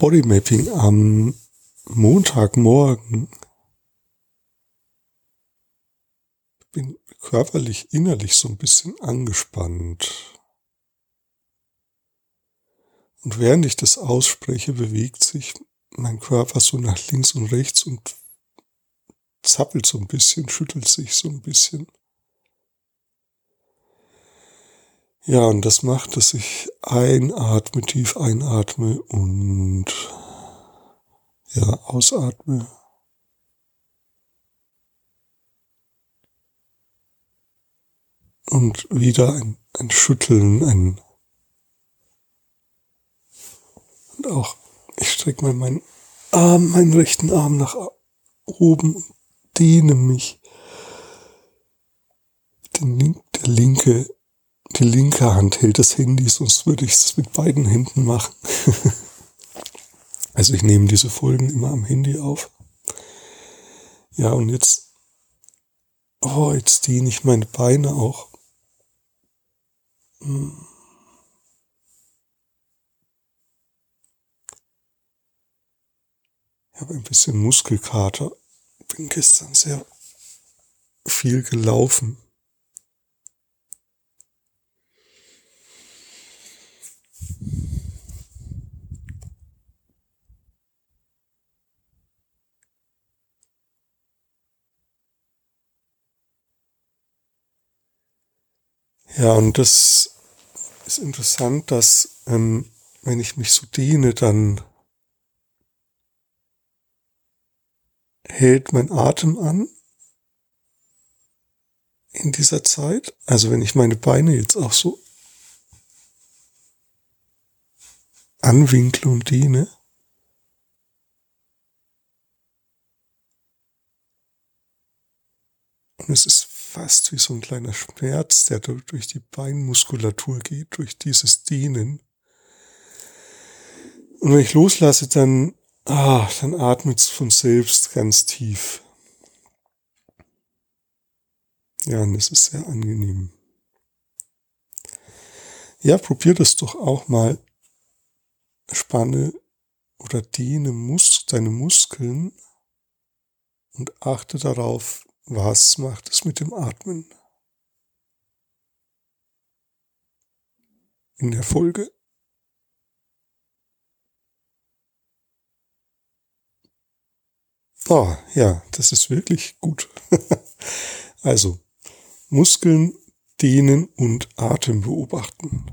Bodymapping am Montagmorgen. Bin körperlich, innerlich so ein bisschen angespannt. Und während ich das ausspreche, bewegt sich mein Körper so nach links und rechts und zappelt so ein bisschen, schüttelt sich so ein bisschen. Ja, und das macht, dass ich einatme, tief einatme und ja, ausatme. Und wieder ein, ein Schütteln, ein und auch ich strecke mal meinen Arm, meinen rechten Arm nach oben und dehne mich. Der linke die linke Hand hält das Handy, sonst würde ich es mit beiden Händen machen. also ich nehme diese Folgen immer am Handy auf. Ja, und jetzt, oh, jetzt dehne ich meine Beine auch. Hm. Ich habe ein bisschen Muskelkater. Bin gestern sehr viel gelaufen. Ja, und das ist interessant, dass ähm, wenn ich mich so dehne, dann hält mein Atem an in dieser Zeit. Also wenn ich meine Beine jetzt auch so anwinkle und dehne, und es ist fast wie so ein kleiner Schmerz, der durch die Beinmuskulatur geht, durch dieses Dehnen. Und wenn ich loslasse, dann, ah, dann atmet es von selbst ganz tief. Ja, und das ist sehr angenehm. Ja, probier das doch auch mal. Spanne oder dehne Mus deine Muskeln und achte darauf, was macht es mit dem Atmen? In der Folge. Oh, ja, das ist wirklich gut. also, Muskeln dehnen und Atem beobachten.